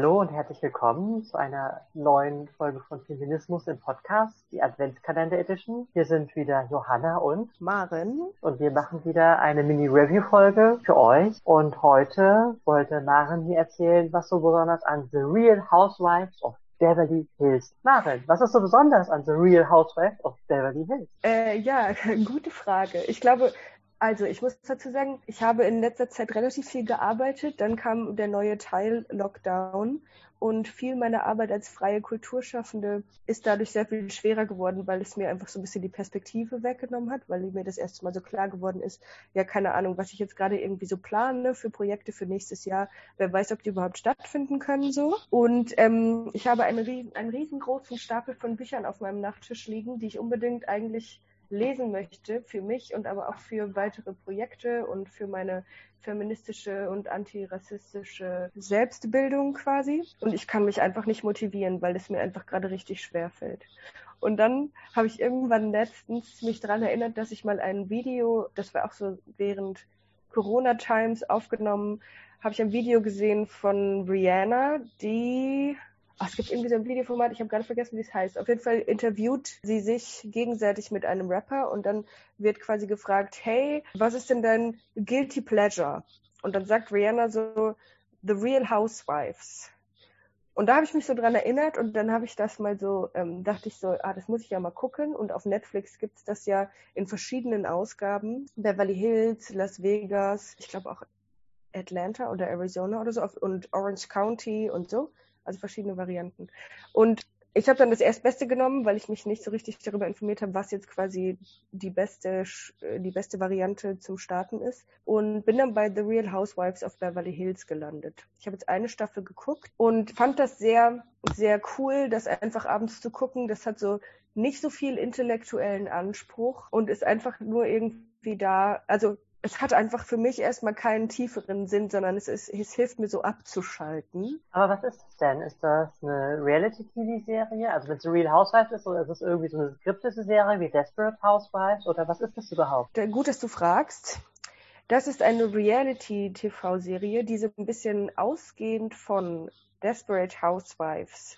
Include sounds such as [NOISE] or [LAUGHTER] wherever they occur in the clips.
Hallo und herzlich willkommen zu einer neuen Folge von Feminismus im Podcast, die Adventskalender Edition. Hier sind wieder Johanna und Maren und wir machen wieder eine Mini-Review-Folge für euch. Und heute wollte Maren mir erzählen, was so besonders an The Real Housewives of Beverly Hills. Maren, was ist so besonders an The Real Housewives of Beverly Hills? Äh, ja, [LAUGHS] gute Frage. Ich glaube, also ich muss dazu sagen, ich habe in letzter Zeit relativ viel gearbeitet. Dann kam der neue Teil Lockdown und viel meiner Arbeit als freie Kulturschaffende ist dadurch sehr viel schwerer geworden, weil es mir einfach so ein bisschen die Perspektive weggenommen hat, weil mir das erste Mal so klar geworden ist, ja, keine Ahnung, was ich jetzt gerade irgendwie so plane für Projekte für nächstes Jahr. Wer weiß, ob die überhaupt stattfinden können so. Und ähm, ich habe einen, einen riesengroßen Stapel von Büchern auf meinem Nachttisch liegen, die ich unbedingt eigentlich lesen möchte, für mich und aber auch für weitere Projekte und für meine feministische und antirassistische Selbstbildung quasi. Und ich kann mich einfach nicht motivieren, weil es mir einfach gerade richtig schwer fällt. Und dann habe ich irgendwann letztens mich daran erinnert, dass ich mal ein Video, das war auch so während Corona Times aufgenommen, habe ich ein Video gesehen von Rihanna, die Ach, es gibt irgendwie so ein Videoformat, ich habe gerade vergessen, wie es heißt. Auf jeden Fall interviewt sie sich gegenseitig mit einem Rapper und dann wird quasi gefragt, hey, was ist denn dein Guilty Pleasure? Und dann sagt Rihanna so, The Real Housewives. Und da habe ich mich so dran erinnert und dann habe ich das mal so, ähm, dachte ich so, ah, das muss ich ja mal gucken. Und auf Netflix gibt's das ja in verschiedenen Ausgaben. Beverly Hills, Las Vegas, ich glaube auch Atlanta oder Arizona oder so und Orange County und so also verschiedene Varianten. Und ich habe dann das Erstbeste genommen, weil ich mich nicht so richtig darüber informiert habe, was jetzt quasi die beste, äh, die beste Variante zum Starten ist. Und bin dann bei The Real Housewives of Beverly Hills gelandet. Ich habe jetzt eine Staffel geguckt und fand das sehr, sehr cool, das einfach abends zu gucken. Das hat so nicht so viel intellektuellen Anspruch und ist einfach nur irgendwie da. Also es hat einfach für mich erstmal keinen tieferen Sinn, sondern es, ist, es hilft mir so abzuschalten. Aber was ist das denn? Ist das eine Reality-TV-Serie? Also wenn es Real Housewives ist, oder ist es irgendwie so eine skriptische Serie wie Desperate Housewives? Oder was ist das überhaupt? Gut, dass du fragst. Das ist eine Reality-TV-Serie, die so ein bisschen ausgehend von Desperate Housewives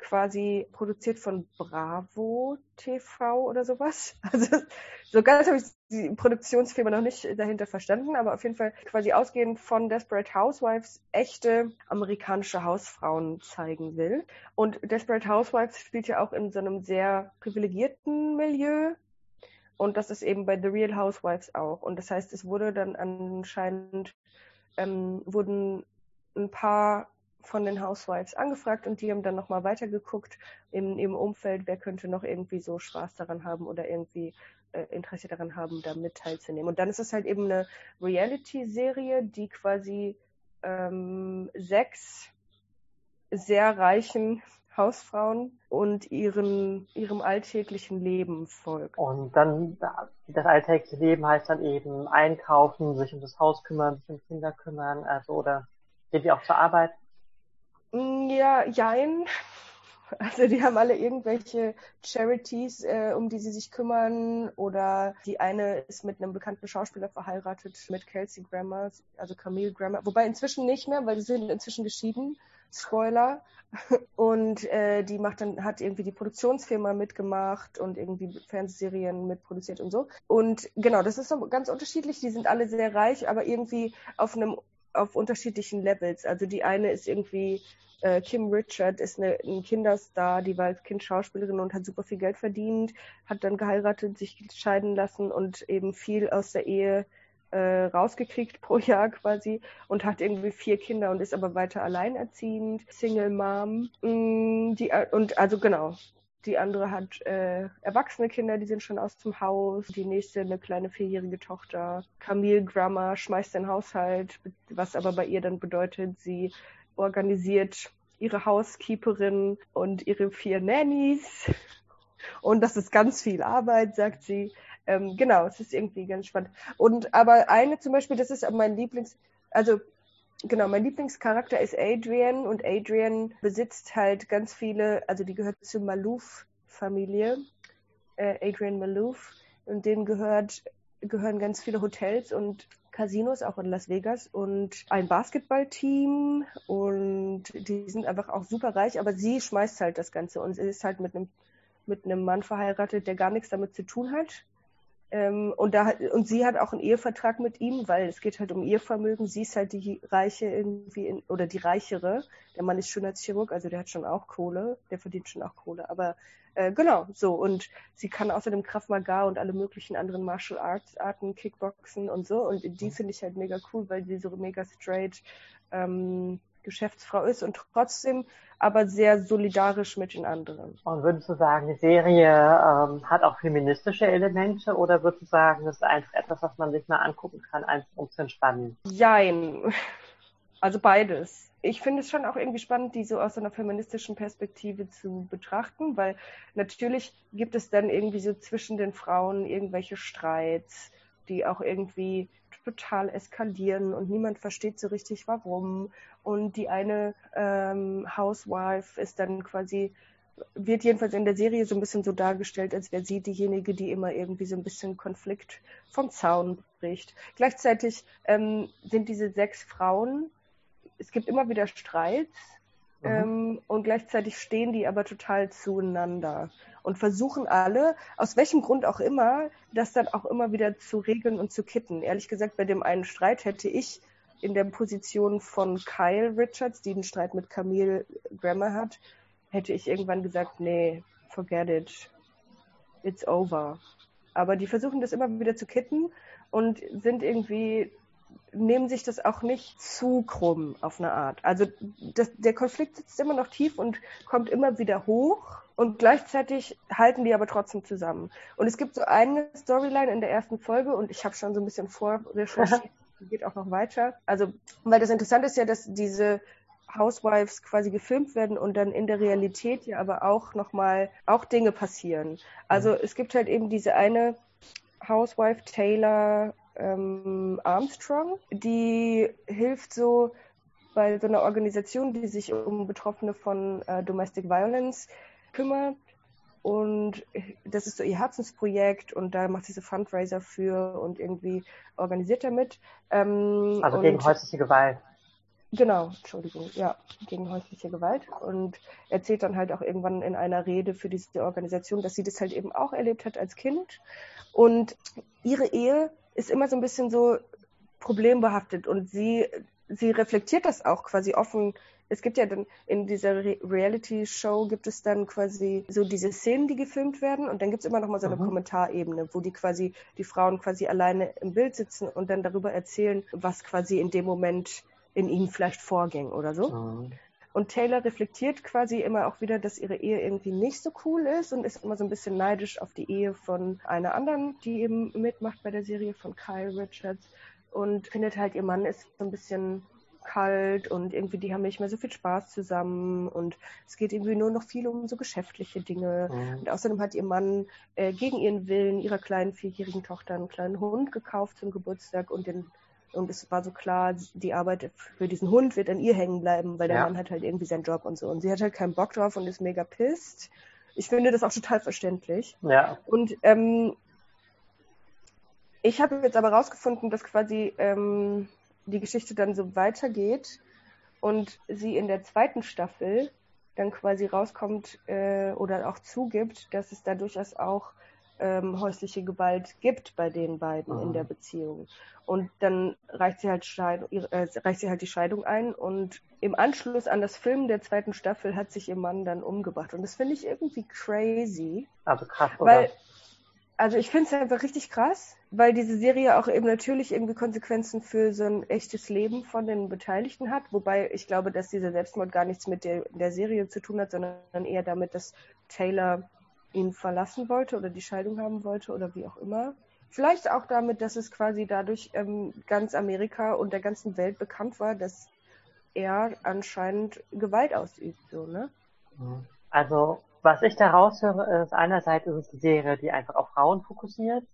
quasi produziert von Bravo TV oder sowas. [LAUGHS] Also so ganz habe ich die Produktionsfirma noch nicht dahinter verstanden, aber auf jeden Fall quasi ausgehend von Desperate Housewives echte amerikanische Hausfrauen zeigen will. Und Desperate Housewives spielt ja auch in so einem sehr privilegierten Milieu. Und das ist eben bei The Real Housewives auch. Und das heißt, es wurde dann anscheinend, ähm, wurden ein paar von den Housewives angefragt und die haben dann nochmal weitergeguckt in ihrem Umfeld, wer könnte noch irgendwie so Spaß daran haben oder irgendwie äh, Interesse daran haben, da mit teilzunehmen. Und dann ist es halt eben eine Reality-Serie, die quasi ähm, sechs sehr reichen Hausfrauen und ihren, ihrem alltäglichen Leben folgt. Und dann, das alltägliche Leben heißt dann eben einkaufen, sich um das Haus kümmern, sich um Kinder kümmern, also, oder geht die auch zur Arbeit? Mm, ja, jein. [LAUGHS] Also die haben alle irgendwelche Charities, äh, um die sie sich kümmern. Oder die eine ist mit einem bekannten Schauspieler verheiratet, mit Kelsey Grammer, also Camille Grammer. Wobei inzwischen nicht mehr, weil sie sind inzwischen geschieden. Spoiler. [LAUGHS] Und äh, die macht dann, hat irgendwie die Produktionsfirma mitgemacht und irgendwie Fernsehserien mitproduziert und so. Und genau, das ist so ganz unterschiedlich. Die sind alle sehr reich, aber irgendwie auf einem auf unterschiedlichen Levels. Also die eine ist irgendwie äh, Kim Richard ist eine, ein Kinderstar, die war als Kind Schauspielerin und hat super viel Geld verdient, hat dann geheiratet, sich scheiden lassen und eben viel aus der Ehe äh, rausgekriegt pro Jahr quasi und hat irgendwie vier Kinder und ist aber weiter alleinerziehend, Single Mom. Mm, die, und also genau, die andere hat äh, erwachsene Kinder, die sind schon aus dem Haus. Die nächste eine kleine vierjährige Tochter. Camille Grammer schmeißt den Haushalt, was aber bei ihr dann bedeutet, sie organisiert ihre Housekeeperin und ihre vier Nannies. Und das ist ganz viel Arbeit, sagt sie. Ähm, genau, es ist irgendwie ganz spannend. Und aber eine zum Beispiel, das ist mein Lieblings, also Genau, mein Lieblingscharakter ist Adrian und Adrian besitzt halt ganz viele, also die gehört zur Malouf-Familie, äh, Adrian Malouf, und denen gehört, gehören ganz viele Hotels und Casinos, auch in Las Vegas und ein Basketballteam. Und die sind einfach auch super reich, aber sie schmeißt halt das Ganze. Und sie ist halt mit einem mit einem Mann verheiratet, der gar nichts damit zu tun hat. Ähm, und, da, und sie hat auch einen Ehevertrag mit ihm, weil es geht halt um ihr Vermögen. Sie ist halt die Reiche irgendwie, in, oder die Reichere. Der Mann ist Schönheitschirurg, also der hat schon auch Kohle, der verdient schon auch Kohle. Aber äh, genau, so. Und sie kann außerdem Krav Maga und alle möglichen anderen Martial Arts Arten, Kickboxen und so. Und die mhm. finde ich halt mega cool, weil sie so mega straight ähm, Geschäftsfrau ist und trotzdem aber sehr solidarisch mit den anderen. Und würdest du sagen, die Serie ähm, hat auch feministische Elemente oder würdest du sagen, das ist einfach etwas, was man sich mal angucken kann, einfach um zu entspannen? Jein. Also beides. Ich finde es schon auch irgendwie spannend, die so aus einer feministischen Perspektive zu betrachten, weil natürlich gibt es dann irgendwie so zwischen den Frauen irgendwelche Streits, die auch irgendwie total eskalieren und niemand versteht so richtig warum. Und die eine ähm, Housewife ist dann quasi, wird jedenfalls in der Serie so ein bisschen so dargestellt, als wäre sie diejenige, die immer irgendwie so ein bisschen Konflikt vom Zaun bricht. Gleichzeitig ähm, sind diese sechs Frauen, es gibt immer wieder Streits, Mhm. Ähm, und gleichzeitig stehen die aber total zueinander und versuchen alle, aus welchem Grund auch immer, das dann auch immer wieder zu regeln und zu kitten. Ehrlich gesagt, bei dem einen Streit hätte ich in der Position von Kyle Richards, die den Streit mit Camille Grammer hat, hätte ich irgendwann gesagt, nee, forget it. It's over. Aber die versuchen das immer wieder zu kitten und sind irgendwie nehmen sich das auch nicht zu krumm auf eine Art. Also das, der Konflikt sitzt immer noch tief und kommt immer wieder hoch und gleichzeitig halten die aber trotzdem zusammen. Und es gibt so eine Storyline in der ersten Folge und ich habe schon so ein bisschen vorrecherchiert, die geht auch noch weiter. Also, weil das Interessante ist ja, dass diese Housewives quasi gefilmt werden und dann in der Realität ja aber auch nochmal auch Dinge passieren. Also es gibt halt eben diese eine Housewife Taylor ähm, Armstrong, die hilft so bei so einer Organisation, die sich um Betroffene von äh, Domestic Violence kümmert. Und das ist so ihr Herzensprojekt und da macht sie so Fundraiser für und irgendwie organisiert damit. Ähm, also gegen häusliche Gewalt. Genau, Entschuldigung, ja, gegen häusliche Gewalt und erzählt dann halt auch irgendwann in einer Rede für diese Organisation, dass sie das halt eben auch erlebt hat als Kind und ihre Ehe ist immer so ein bisschen so problembehaftet und sie, sie reflektiert das auch quasi offen. Es gibt ja dann in dieser Re Reality-Show gibt es dann quasi so diese Szenen, die gefilmt werden und dann gibt es immer noch mal so eine mhm. Kommentarebene, wo die quasi, die Frauen quasi alleine im Bild sitzen und dann darüber erzählen, was quasi in dem Moment in ihnen vielleicht vorging oder so. Mhm. Und Taylor reflektiert quasi immer auch wieder, dass ihre Ehe irgendwie nicht so cool ist und ist immer so ein bisschen neidisch auf die Ehe von einer anderen, die eben mitmacht bei der Serie von Kyle Richards und findet halt, ihr Mann ist so ein bisschen kalt und irgendwie die haben nicht mehr so viel Spaß zusammen und es geht irgendwie nur noch viel um so geschäftliche Dinge. Mhm. Und außerdem hat ihr Mann äh, gegen ihren Willen ihrer kleinen vierjährigen Tochter einen kleinen Hund gekauft zum Geburtstag und den und es war so klar, die Arbeit für diesen Hund wird an ihr hängen bleiben, weil der ja. Mann hat halt irgendwie seinen Job und so. Und sie hat halt keinen Bock drauf und ist mega pisst. Ich finde das auch total verständlich. Ja. Und ähm, ich habe jetzt aber rausgefunden, dass quasi ähm, die Geschichte dann so weitergeht und sie in der zweiten Staffel dann quasi rauskommt äh, oder auch zugibt, dass es da durchaus auch ähm, häusliche Gewalt gibt bei den beiden mhm. in der Beziehung. Und dann reicht sie halt Scheidung, äh, reicht sie halt die Scheidung ein und im Anschluss an das Film der zweiten Staffel hat sich ihr Mann dann umgebracht. Und das finde ich irgendwie crazy. Also krass, oder? Weil, also ich finde es einfach richtig krass, weil diese Serie auch eben natürlich irgendwie Konsequenzen für so ein echtes Leben von den Beteiligten hat. Wobei ich glaube, dass dieser Selbstmord gar nichts mit der, der Serie zu tun hat, sondern eher damit, dass Taylor ihn verlassen wollte oder die Scheidung haben wollte oder wie auch immer. Vielleicht auch damit, dass es quasi dadurch ähm, ganz Amerika und der ganzen Welt bekannt war, dass er anscheinend Gewalt ausübt, so, ne? Mhm. Also, was ich da raushöre, ist einerseits ist es eine Serie, die einfach auf Frauen fokussiert.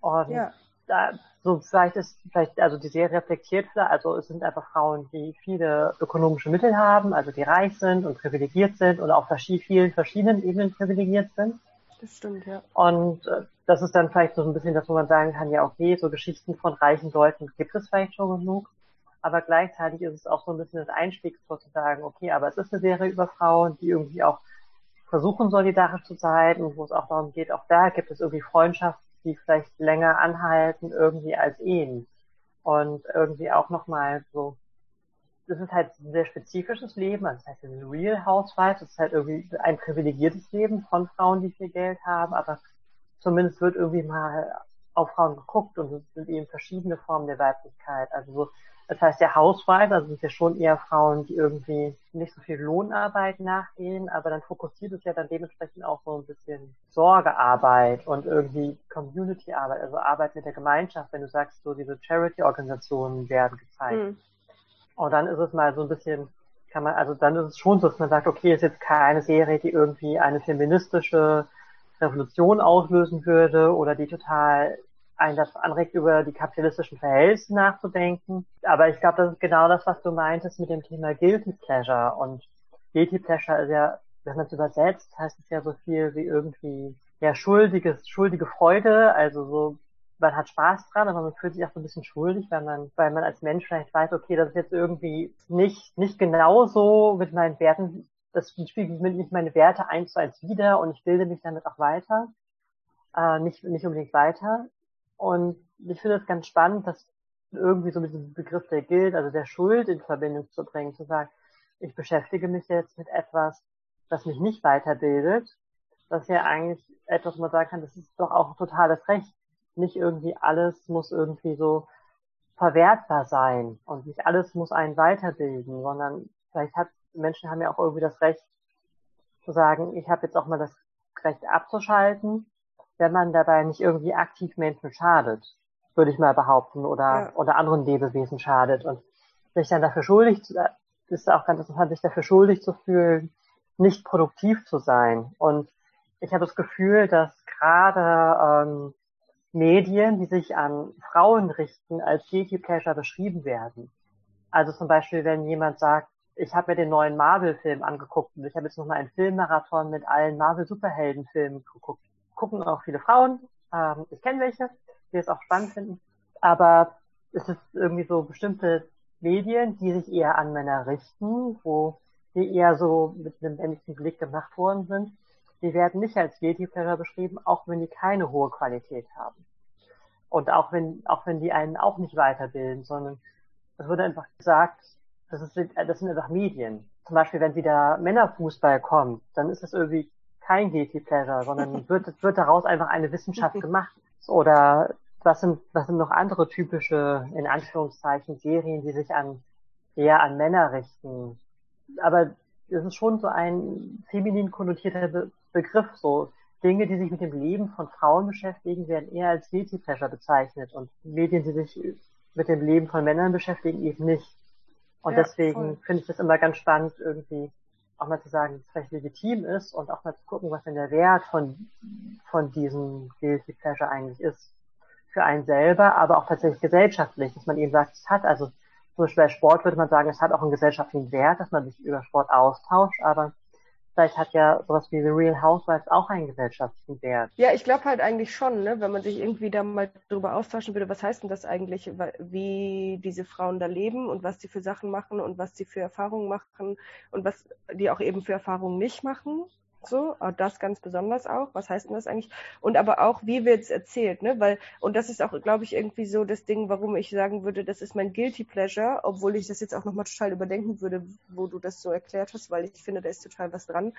Und ja da, so vielleicht ist, vielleicht, also die Serie reflektiert, also es sind einfach Frauen, die viele ökonomische Mittel haben, also die reich sind und privilegiert sind oder auf vielen verschiedenen Ebenen privilegiert sind. Das stimmt, ja. Und äh, das ist dann vielleicht so ein bisschen das, wo man sagen kann, ja okay, so Geschichten von reichen Leuten gibt es vielleicht schon genug. Aber gleichzeitig ist es auch so ein bisschen das Einstiegstor zu sagen, okay, aber es ist eine Serie über Frauen, die irgendwie auch versuchen solidarisch zu sein wo es auch darum geht, auch da gibt es irgendwie Freundschaften, die vielleicht länger anhalten irgendwie als Ehen. Und irgendwie auch nochmal so, das ist halt ein sehr spezifisches Leben, also das heißt ein Real Housewife, das ist halt irgendwie ein privilegiertes Leben von Frauen, die viel Geld haben, aber zumindest wird irgendwie mal auf Frauen geguckt und es sind eben verschiedene Formen der Weiblichkeit. Also so das heißt, der Housewife, also sind ja schon eher Frauen, die irgendwie nicht so viel Lohnarbeit nachgehen, aber dann fokussiert es ja dann dementsprechend auch so ein bisschen Sorgearbeit und irgendwie Community-Arbeit, also Arbeit mit der Gemeinschaft, wenn du sagst, so diese Charity-Organisationen werden gezeigt. Mhm. Und dann ist es mal so ein bisschen, kann man, also dann ist es schon so, dass man sagt, okay, ist jetzt keine Serie, die irgendwie eine feministische Revolution auslösen würde oder die total einen dazu anregt, über die kapitalistischen Verhältnisse nachzudenken. Aber ich glaube, das ist genau das, was du meintest mit dem Thema Guilty Pleasure. Und Guilty Pleasure ist ja, wenn man es übersetzt, heißt es ja so viel wie irgendwie, ja, schuldiges, schuldige Freude, also so, man hat Spaß dran, aber man fühlt sich auch so ein bisschen schuldig, weil man, weil man als Mensch vielleicht weiß, okay, das ist jetzt irgendwie nicht, nicht genauso mit meinen Werten, das spiegelt nicht meine Werte eins zu eins wieder und ich bilde mich damit auch weiter. Äh, nicht, nicht unbedingt weiter. Und ich finde es ganz spannend, dass irgendwie so mit diesem Begriff der Guild, also der Schuld in Verbindung zu bringen, zu sagen, ich beschäftige mich jetzt mit etwas, das mich nicht weiterbildet. Das ist ja eigentlich etwas, wo man sagen kann, das ist doch auch totales Recht. Nicht irgendwie alles muss irgendwie so verwertbar sein und nicht alles muss einen weiterbilden, sondern vielleicht hat Menschen haben ja auch irgendwie das Recht zu sagen, ich habe jetzt auch mal das Recht abzuschalten wenn man dabei nicht irgendwie aktiv Menschen schadet, würde ich mal behaupten, oder, ja. oder anderen Lebewesen schadet. Und sich dann dafür schuldig zu, ist auch ganz interessant, sich dafür schuldig zu fühlen, nicht produktiv zu sein. Und ich habe das Gefühl, dass gerade ähm, Medien, die sich an Frauen richten, als Guilty Pleasure beschrieben werden. Also zum Beispiel, wenn jemand sagt, ich habe mir den neuen Marvel-Film angeguckt und ich habe jetzt nochmal einen Filmmarathon mit allen Marvel-Superhelden-Filmen geguckt gucken auch viele Frauen. Ähm, ich kenne welche, die es auch spannend finden. Aber es ist irgendwie so bestimmte Medien, die sich eher an Männer richten, wo die eher so mit einem männlichen Blick gemacht worden sind. Die werden nicht als Guilty Pleasure beschrieben, auch wenn die keine hohe Qualität haben. Und auch wenn, auch wenn die einen auch nicht weiterbilden, sondern es wurde einfach gesagt, das, ist, das sind einfach Medien. Zum Beispiel, wenn wieder Männerfußball kommt, dann ist es irgendwie kein Guilty Pleasure, sondern [LAUGHS] wird, wird daraus einfach eine Wissenschaft [LAUGHS] gemacht. Oder was sind, was sind noch andere typische, in Anführungszeichen, Serien, die sich an, eher an Männer richten? Aber es ist schon so ein feminin konnotierter Be Begriff, so Dinge, die sich mit dem Leben von Frauen beschäftigen, werden eher als Guilty Pleasure bezeichnet und Medien, die sich mit dem Leben von Männern beschäftigen, eben nicht. Und ja, deswegen finde ich das immer ganz spannend, irgendwie auch mal zu sagen, dass es vielleicht legitim ist und auch mal zu gucken, was denn der Wert von, von diesem Guilty Pleasure eigentlich ist. Für einen selber, aber auch tatsächlich gesellschaftlich, dass man eben sagt, es hat, also zum Beispiel bei Sport würde man sagen, es hat auch einen gesellschaftlichen Wert, dass man sich über Sport austauscht, aber Vielleicht hat ja sowas wie The Real Housewives auch einen gesellschaftlichen Wert. Ja, ich glaube halt eigentlich schon, ne? wenn man sich irgendwie da mal drüber austauschen würde, was heißt denn das eigentlich, wie diese Frauen da leben und was die für Sachen machen und was die für Erfahrungen machen und was die auch eben für Erfahrungen nicht machen. So, das ganz besonders auch. Was heißt denn das eigentlich? Und aber auch, wie wird es erzählt, ne? Weil, und das ist auch, glaube ich, irgendwie so das Ding, warum ich sagen würde, das ist mein Guilty Pleasure, obwohl ich das jetzt auch nochmal total überdenken würde, wo du das so erklärt hast, weil ich finde, da ist total was dran.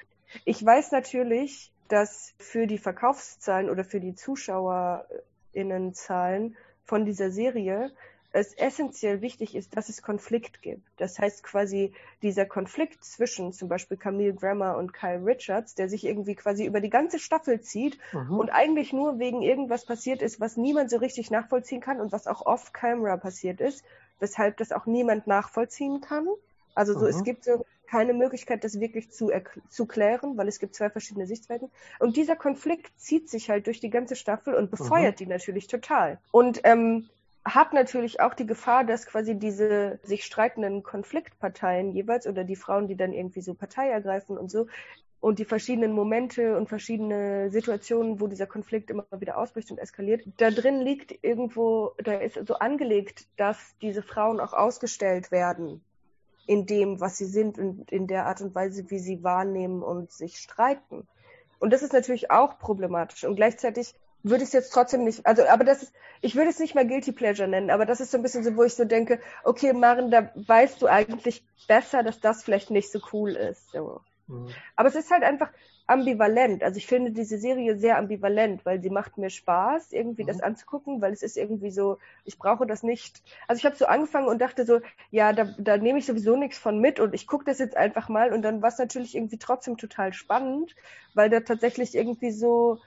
Ich weiß natürlich, dass für die Verkaufszahlen oder für die ZuschauerInnenzahlen von dieser Serie es essentiell wichtig ist, dass es Konflikt gibt. Das heißt quasi dieser Konflikt zwischen zum Beispiel Camille Grammer und Kyle Richards, der sich irgendwie quasi über die ganze Staffel zieht mhm. und eigentlich nur wegen irgendwas passiert ist, was niemand so richtig nachvollziehen kann und was auch off-camera passiert ist, weshalb das auch niemand nachvollziehen kann. Also so, mhm. es gibt so keine Möglichkeit, das wirklich zu, zu klären, weil es gibt zwei verschiedene Sichtweisen. Und dieser Konflikt zieht sich halt durch die ganze Staffel und befeuert mhm. die natürlich total. Und ähm, hat natürlich auch die Gefahr, dass quasi diese sich streitenden Konfliktparteien jeweils oder die Frauen, die dann irgendwie so Partei ergreifen und so, und die verschiedenen Momente und verschiedene Situationen, wo dieser Konflikt immer wieder ausbricht und eskaliert. Da drin liegt irgendwo, da ist so angelegt, dass diese Frauen auch ausgestellt werden in dem, was sie sind und in der Art und Weise, wie sie wahrnehmen und sich streiten. Und das ist natürlich auch problematisch. Und gleichzeitig würde ich es jetzt trotzdem nicht, also, aber das ist, ich würde es nicht mal Guilty Pleasure nennen, aber das ist so ein bisschen so, wo ich so denke, okay, Maren, da weißt du eigentlich besser, dass das vielleicht nicht so cool ist. So. Mhm. Aber es ist halt einfach ambivalent. Also ich finde diese Serie sehr ambivalent, weil sie macht mir Spaß, irgendwie mhm. das anzugucken, weil es ist irgendwie so, ich brauche das nicht. Also ich habe so angefangen und dachte so, ja, da, da nehme ich sowieso nichts von mit und ich gucke das jetzt einfach mal und dann war es natürlich irgendwie trotzdem total spannend, weil da tatsächlich irgendwie so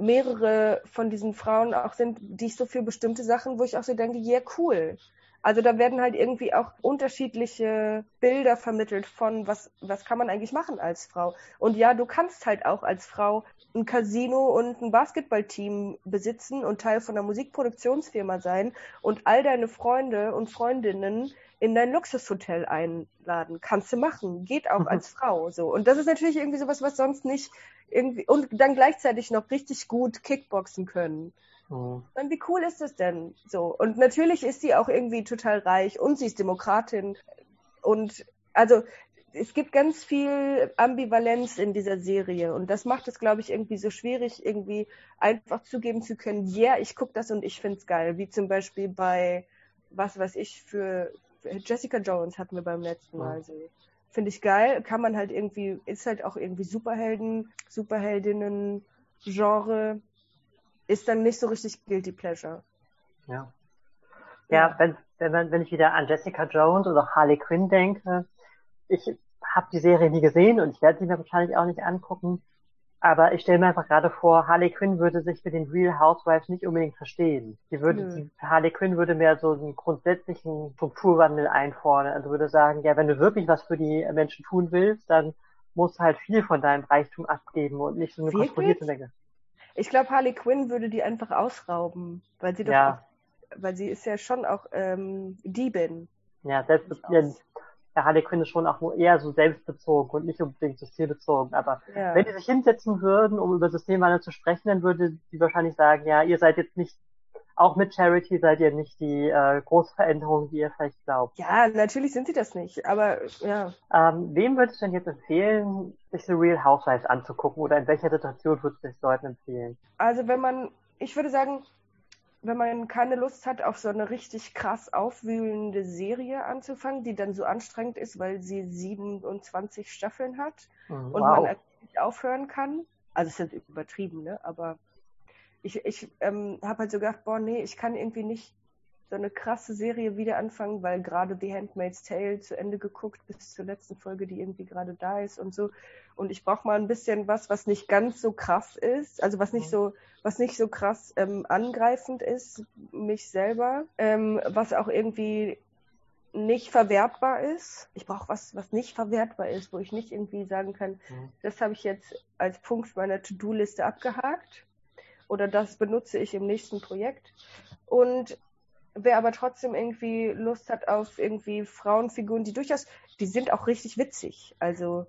mehrere von diesen Frauen auch sind, die ich so für bestimmte Sachen, wo ich auch so denke, yeah, cool. Also da werden halt irgendwie auch unterschiedliche Bilder vermittelt von, was, was kann man eigentlich machen als Frau. Und ja, du kannst halt auch als Frau ein Casino und ein Basketballteam besitzen und Teil von einer Musikproduktionsfirma sein und all deine Freunde und Freundinnen in dein Luxushotel einladen. Kannst du machen. Geht auch als Frau so. Und das ist natürlich irgendwie sowas, was sonst nicht irgendwie und dann gleichzeitig noch richtig gut Kickboxen können. Mhm. Und wie cool ist das denn so? Und natürlich ist sie auch irgendwie total reich und sie ist Demokratin. Und also es gibt ganz viel Ambivalenz in dieser Serie und das macht es, glaube ich, irgendwie so schwierig, irgendwie einfach zugeben zu können, ja, yeah, ich gucke das und ich finde es geil. Wie zum Beispiel bei, was weiß ich, für Jessica Jones hatten wir beim letzten Mal so. Finde ich geil, kann man halt irgendwie, ist halt auch irgendwie Superhelden, Superheldinnen, Genre, ist dann nicht so richtig Guilty Pleasure. Ja. Ja, wenn, wenn, wenn ich wieder an Jessica Jones oder Harley Quinn denke, ich habe die Serie nie gesehen und ich werde sie mir wahrscheinlich auch nicht angucken. Aber ich stelle mir einfach gerade vor, Harley Quinn würde sich mit den Real Housewives nicht unbedingt verstehen. Die würde, mhm. Harley Quinn würde mehr so einen grundsätzlichen Strukturwandel einfordern. Also würde sagen, ja, wenn du wirklich was für die Menschen tun willst, dann musst du halt viel von deinem Reichtum abgeben und nicht so eine wirklich? kontrollierte Menge. Ich glaube, Harley Quinn würde die einfach ausrauben, weil sie doch ja. auch, weil sie ist ja schon auch ähm, Diebin. Ja, selbst Harley Quinn ist schon auch eher so selbstbezogen und nicht unbedingt so zielbezogen. Aber ja. wenn die sich hinsetzen würden, um über Systemwandel zu sprechen, dann würde sie wahrscheinlich sagen, ja, ihr seid jetzt nicht auch mit Charity seid ihr nicht die äh, große Veränderung, die ihr vielleicht glaubt. Ja, natürlich sind sie das nicht, aber ja. Ähm, wem würdest du denn jetzt empfehlen, sich The Real Housewives anzugucken oder in welcher Situation würdest du es Leuten empfehlen? Also wenn man, ich würde sagen, wenn man keine Lust hat, auf so eine richtig krass aufwühlende Serie anzufangen, die dann so anstrengend ist, weil sie 27 Staffeln hat mhm, und wow. man nicht aufhören kann. Also es ist übertrieben, ne? Aber ich, ich ähm, habe halt so gedacht, boah, nee, ich kann irgendwie nicht so eine krasse Serie wieder anfangen, weil gerade The Handmaid's Tale zu Ende geguckt bis zur letzten Folge, die irgendwie gerade da ist und so. Und ich brauche mal ein bisschen was, was nicht ganz so krass ist, also was nicht mhm. so, was nicht so krass ähm, angreifend ist, mich selber, ähm, was auch irgendwie nicht verwertbar ist. Ich brauche was, was nicht verwertbar ist, wo ich nicht irgendwie sagen kann, mhm. das habe ich jetzt als Punkt meiner To-Do-Liste abgehakt oder das benutze ich im nächsten Projekt. Und wer aber trotzdem irgendwie Lust hat auf irgendwie Frauenfiguren, die durchaus, die sind auch richtig witzig. Also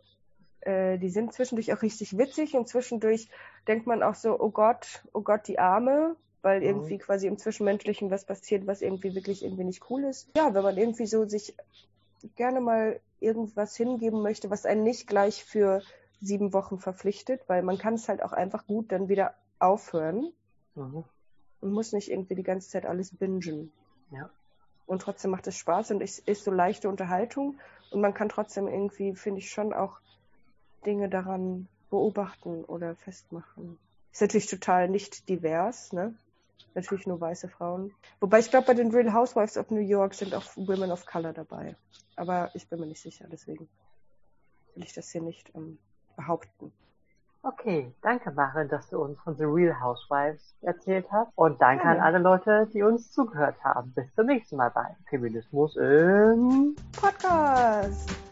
äh, die sind zwischendurch auch richtig witzig und zwischendurch denkt man auch so, oh Gott, oh Gott, die Arme, weil irgendwie mhm. quasi im Zwischenmenschlichen was passiert, was irgendwie wirklich irgendwie nicht cool ist. Ja, wenn man irgendwie so sich gerne mal irgendwas hingeben möchte, was einen nicht gleich für sieben Wochen verpflichtet, weil man kann es halt auch einfach gut dann wieder aufhören mhm. und muss nicht irgendwie die ganze Zeit alles bingen. Ja. Und trotzdem macht es Spaß und es ist so leichte Unterhaltung und man kann trotzdem irgendwie, finde ich, schon auch Dinge daran beobachten oder festmachen. Ist natürlich total nicht divers, ne? Natürlich nur weiße Frauen. Wobei ich glaube, bei den Real Housewives of New York sind auch Women of Color dabei. Aber ich bin mir nicht sicher, deswegen will ich das hier nicht ähm, behaupten. Okay, danke Maren, dass du uns von The Real Housewives erzählt hast. Und danke ja. an alle Leute, die uns zugehört haben. Bis zum nächsten Mal bei Feminismus im Podcast.